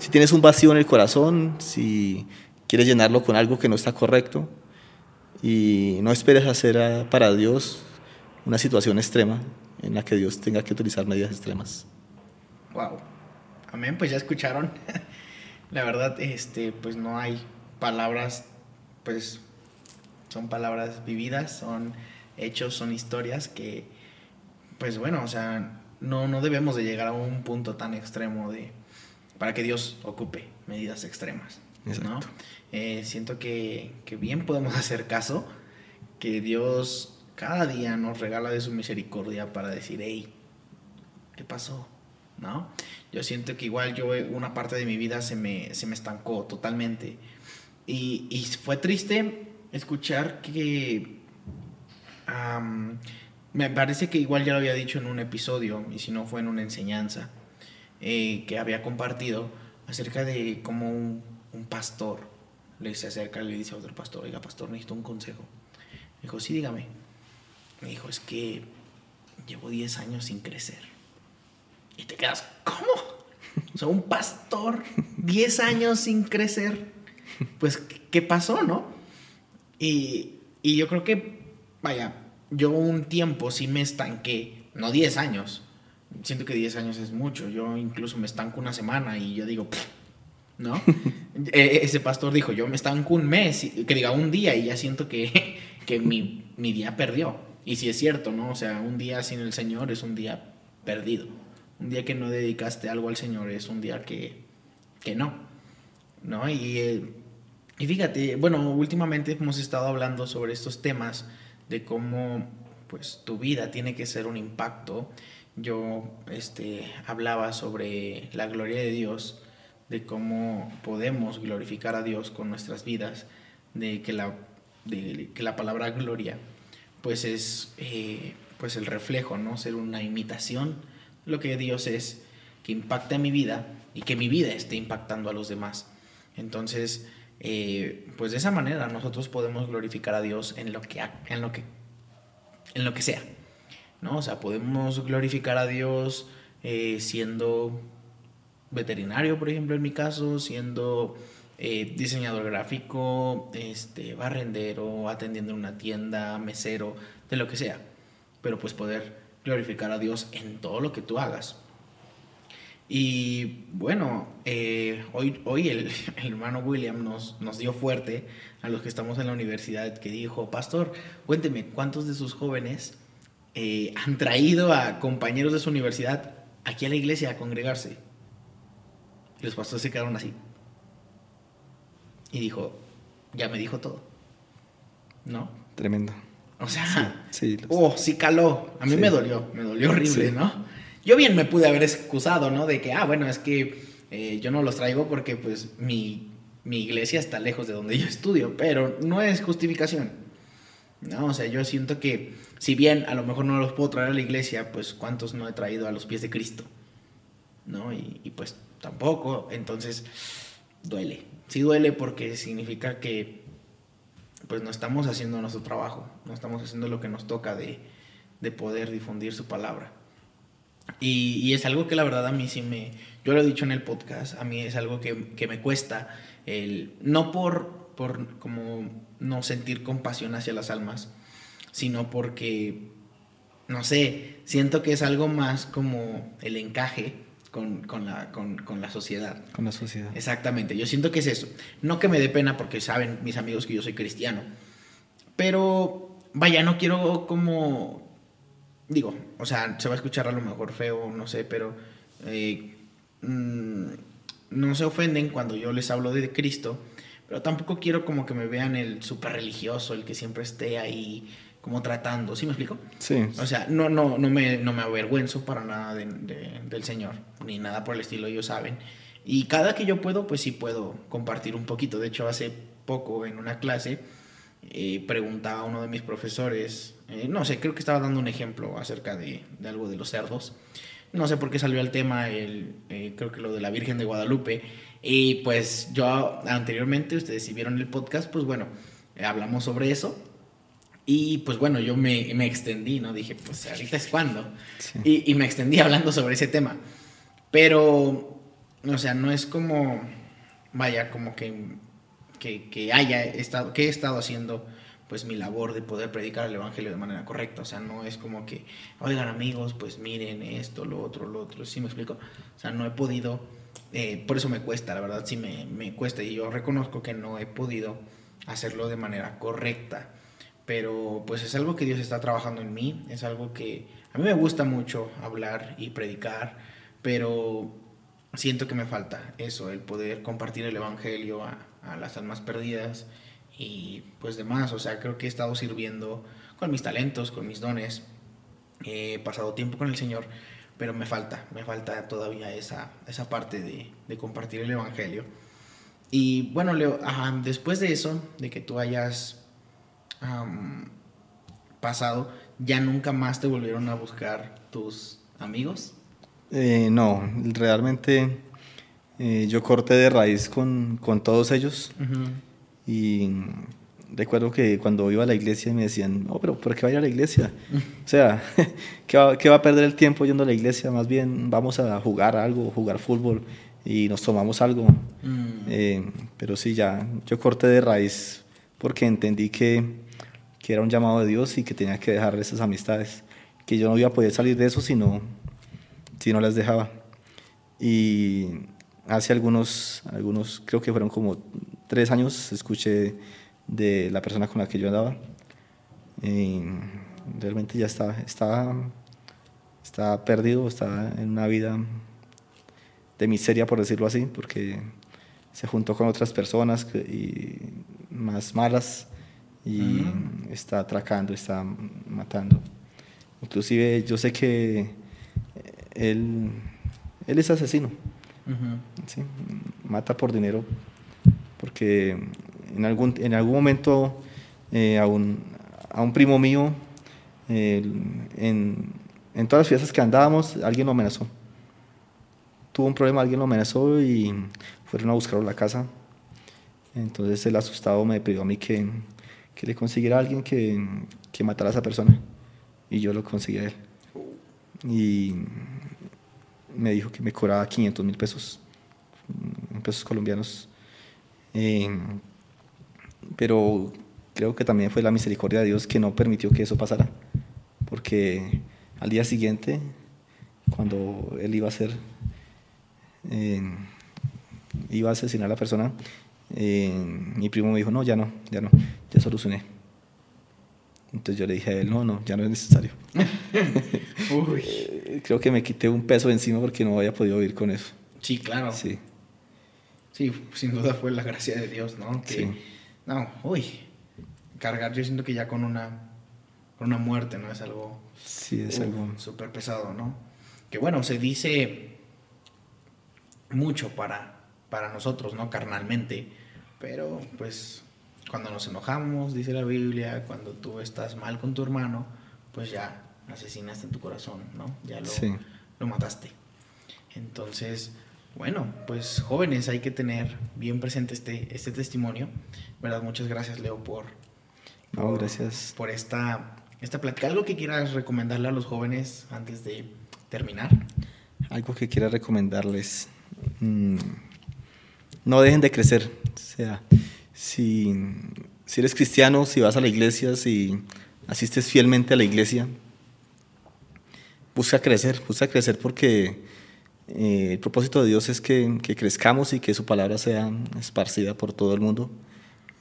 si tienes un vacío en el corazón, si quieres llenarlo con algo que no está correcto y no esperes hacer para Dios una situación extrema en la que Dios tenga que utilizar medidas extremas. Wow. Amén, pues ya escucharon. la verdad, este, pues no hay palabras, pues son palabras vividas, son hechos, son historias que, pues bueno, o sea, no, no debemos de llegar a un punto tan extremo de para que Dios ocupe medidas extremas. ¿no? Eh, siento que, que, bien podemos hacer caso, que Dios cada día nos regala de su misericordia para decir, hey, ¿qué pasó? ¿No? Yo siento que igual yo una parte de mi vida se me, se me estancó totalmente. Y, y fue triste escuchar que... me parece que igual ya lo había dicho en un episodio, y si no fue en una enseñanza eh, que había compartido acerca de cómo un, pastor le se acerca y le dice a otro pastor, oiga pastor, necesito un consejo. Me dijo, sí, dígame. Me dijo, es que llevo 10 años sin crecer. Y te quedas, ¿cómo? O sea, un pastor, 10 años sin crecer. Pues, ¿qué pasó, no? Y, y yo creo que, vaya, yo un tiempo sí me estanqué, no 10 años, siento que 10 años es mucho, yo incluso me estanco una semana y yo digo, ¿no? E, ese pastor dijo, yo me estanco un mes, que diga un día y ya siento que, que mi, mi día perdió. Y si es cierto, ¿no? O sea, un día sin el Señor es un día perdido. Un día que no dedicaste algo al Señor es un día que, que no. ¿No? Y, eh, y fíjate, bueno, últimamente hemos estado hablando sobre estos temas de cómo pues tu vida tiene que ser un impacto. Yo este, hablaba sobre la gloria de Dios, de cómo podemos glorificar a Dios con nuestras vidas, de que la, de que la palabra gloria pues es eh, pues el reflejo, ¿no? Ser una imitación lo que Dios es, que impacta mi vida y que mi vida esté impactando a los demás. Entonces, eh, pues de esa manera nosotros podemos glorificar a Dios en lo que, en lo que, en lo que sea. ¿No? O sea, podemos glorificar a Dios eh, siendo veterinario, por ejemplo, en mi caso, siendo eh, diseñador gráfico, este, barrendero, atendiendo en una tienda, mesero, de lo que sea. Pero pues poder glorificar a Dios en todo lo que tú hagas. Y bueno, eh, hoy, hoy el, hermano William nos, nos dio fuerte a los que estamos en la universidad que dijo, pastor, cuénteme, ¿cuántos de sus jóvenes eh, han traído a compañeros de su universidad aquí a la iglesia a congregarse? Y los pastores se quedaron así. Y dijo, ya me dijo todo. ¿No? Tremendo. O sea, sí, oh, sí caló. A mí me dolió, me dolió horrible, ¿no? Yo bien me pude haber excusado, ¿no? De que, ah, bueno, es que eh, yo no los traigo porque pues mi, mi iglesia está lejos de donde yo estudio, pero no es justificación. No, o sea, yo siento que si bien a lo mejor no los puedo traer a la iglesia, pues cuántos no he traído a los pies de Cristo. ¿No? Y, y pues tampoco, entonces duele. Sí duele porque significa que pues no estamos haciendo nuestro trabajo, no estamos haciendo lo que nos toca de, de poder difundir su palabra. Y, y, es algo que la verdad a mí sí me, yo lo he dicho en el podcast, a mí es algo que, que me cuesta, el, no por, por como no sentir compasión hacia las almas, sino porque, no sé, siento que es algo más como el encaje con, con, la, con, con, la sociedad. Con la sociedad. Exactamente, yo siento que es eso. No que me dé pena porque saben mis amigos que yo soy cristiano, pero vaya, no quiero como, digo, o sea, se va a escuchar a lo mejor feo, no sé, pero eh, mmm, no se ofenden cuando yo les hablo de Cristo, pero tampoco quiero como que me vean el súper religioso, el que siempre esté ahí como tratando, ¿sí me explico? Sí. O sea, no, no, no, me, no me avergüenzo para nada de, de, del Señor, ni nada por el estilo, ellos saben. Y cada que yo puedo, pues sí puedo compartir un poquito. De hecho, hace poco en una clase eh, preguntaba a uno de mis profesores, eh, no sé, creo que estaba dando un ejemplo acerca de, de, algo de los cerdos. No sé por qué salió el tema, el, eh, creo que lo de la Virgen de Guadalupe. Y pues yo anteriormente, ustedes si vieron el podcast, pues bueno, hablamos sobre eso y pues bueno, yo me, me extendí, ¿no? Dije, pues ahorita es cuando. Sí. Y, y, me extendí hablando sobre ese tema. Pero, o sea, no es como, vaya, como que, que, que haya estado, que he estado haciendo pues mi labor de poder predicar el evangelio de manera correcta, o sea, no es como que, oigan amigos, pues miren esto, lo otro, lo otro, ¿sí me explico? O sea, no he podido, eh, por eso me cuesta, la verdad sí me, me cuesta y yo reconozco que no he podido hacerlo de manera correcta pero pues es algo que Dios está trabajando en mí, es algo que a mí me gusta mucho hablar y predicar, pero siento que me falta eso, el poder compartir el Evangelio a, a las almas perdidas y pues demás, o sea, creo que he estado sirviendo con mis talentos, con mis dones, he pasado tiempo con el Señor, pero me falta, me falta todavía esa, esa parte de, de compartir el Evangelio. Y bueno, Leo, ajá, después de eso, de que tú hayas um, pasado, ¿ya nunca más te volvieron a buscar tus amigos? Eh, no, realmente eh, yo corté de raíz con, con todos ellos uh -huh. y recuerdo que cuando iba a la iglesia me decían, no, pero ¿por qué va a ir a la iglesia? o sea, ¿qué va, ¿qué va, a perder el tiempo yendo a la iglesia? Más bien vamos a jugar algo, jugar fútbol y nos tomamos algo. Mm. Eh, pero sí, ya, yo corté de raíz porque entendí que que era un llamado de Dios y que tenía que dejar esas amistades, que yo no iba a poder salir de eso si no, si no las dejaba. Y hace algunos, algunos, creo que fueron como tres años, escuché de la persona con la que yo andaba. Y realmente ya estaba, estaba, estaba perdido, estaba en una vida de miseria, por decirlo así, porque se juntó con otras personas y más malas y está atracando, está matando. Inclusive yo sé que él, él es asesino. ¿sí? Mata por dinero porque en algún, en algún momento eh, a, un, a, un, primo mío, en, en todas las fiestas que andábamos, alguien lo amenazó. Tuvo un problema, alguien lo amenazó y fueron a buscarlo a la casa. Entonces el asustado me pidió a mí que, que le consiguiera a alguien que, que, matara a esa persona. Y yo lo conseguí a él. Y me dijo que me cobraba 500 mil pesos, pesos colombianos. Eh, pero creo que también fue la misericordia de Dios que no permitió que eso pasara. Porque al día siguiente, cuando él iba a hacer, eh, iba a asesinar a la persona, eh, mi primo me dijo, no, ya no, ya no, ya solucioné. Entonces yo le dije a él, no, no, ya no es necesario. Creo que me quité un peso de encima porque no había podido vivir con eso. Sí, claro. Sí. Sí, sin duda fue la gracia de Dios, ¿no? Que, sí. No, uy, cargar, yo siento que ya con una, con una muerte, ¿no? Es algo... Sí, es algo... Súper pesado, ¿no? Que bueno, se dice mucho para, para nosotros, ¿no? Carnalmente, pero pues cuando nos enojamos, dice la Biblia, cuando tú estás mal con tu hermano, pues ya asesinaste en tu corazón, ¿no? Ya lo, lo mataste. Entonces, bueno, pues jóvenes, hay que tener bien presente este, este testimonio. ¿Verdad? Muchas gracias, Leo, por, no, gracias. por esta, esta plática. ¿Algo que quieras recomendarle a los jóvenes antes de terminar? Algo que quiera recomendarles. Mm, no dejen de crecer. O sea, si, si eres cristiano, si vas a la iglesia, si asistes fielmente a la iglesia, busca crecer, busca crecer porque eh, el propósito de Dios es que, que, crezcamos y que su palabra sea esparcida por todo el mundo.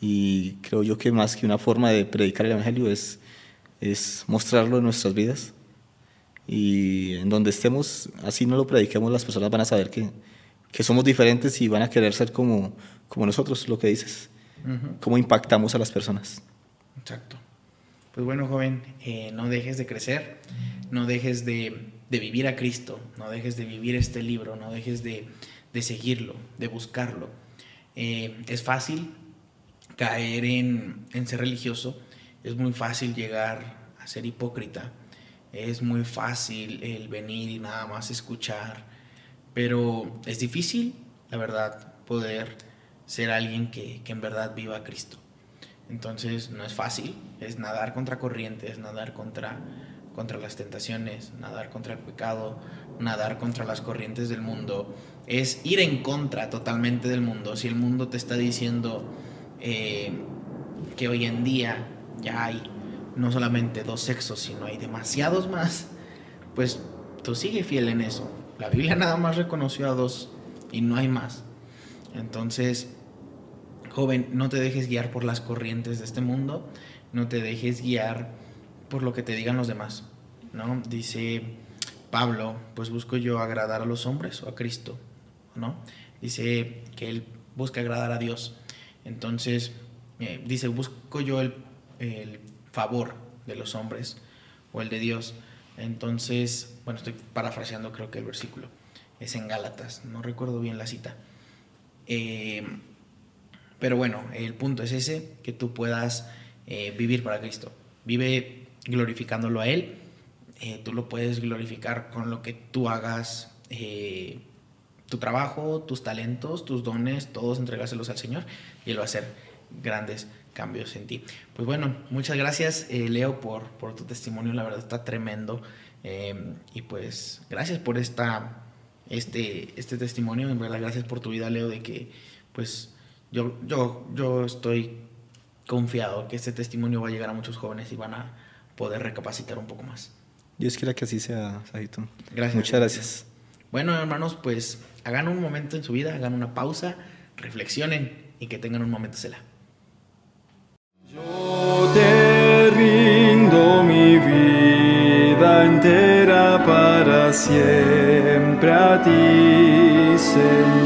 Y creo yo que más que una forma de predicar el Evangelio es, es mostrarlo en nuestras vidas. Y en donde estemos, así no lo prediquemos, las personas van a saber que, que somos diferentes y van a querer ser como, como nosotros, lo que dices. Cómo impactamos a las personas. Exacto. Pues bueno, joven, eh, no dejes de crecer, no dejes de, de, vivir a Cristo, no dejes de vivir este libro, no dejes de, de seguirlo, de buscarlo. Eh, es fácil caer en, en ser religioso, es muy fácil llegar a ser hipócrita, es muy fácil el venir y nada más escuchar, pero es difícil, la verdad, poder ser alguien que, que en verdad viva a Cristo. Entonces no es fácil, es nadar contra corrientes, nadar contra, contra las tentaciones, nadar contra el pecado, nadar contra las corrientes del mundo, es ir en contra totalmente del mundo. Si el mundo te está diciendo eh, que hoy en día ya hay no solamente dos sexos, sino hay demasiados más, pues tú sigue fiel en eso. La Biblia nada más reconoció a dos y no hay más. Entonces, Joven, no te dejes guiar por las corrientes de este mundo, no te dejes guiar por lo que te digan los demás, ¿no? Dice Pablo, pues busco yo agradar a los hombres o a Cristo, ¿no? Dice que él busca agradar a Dios. Entonces, eh, dice, busco yo el, favor de los hombres o el de Dios. Entonces, bueno, estoy parafraseando creo que el versículo. Es en Gálatas, no recuerdo bien la cita. Eh, pero bueno, el punto es ese, que tú puedas eh, vivir para Cristo. Vive glorificándolo a Él. Eh, tú lo puedes glorificar con lo que tú hagas, eh, tu trabajo, tus talentos, tus dones, todos entregárselos al Señor y Él va a hacer grandes cambios en ti. Pues bueno, muchas gracias Leo por, por tu testimonio, la verdad está tremendo. y pues gracias por esta, este, este testimonio, en verdad gracias por tu vida Leo, de que pues yo, yo, yo estoy confiado que este testimonio va a llegar a muchos jóvenes y van a poder recapacitar un poco más. Dios quiera que así sea, Sajito. Gracias. Muchas gracias. Bueno, hermanos, pues hagan un momento en su vida, hagan una pausa, reflexionen y que tengan un momento cela. Yo te rindo mi vida entera para siempre a ti, Señor.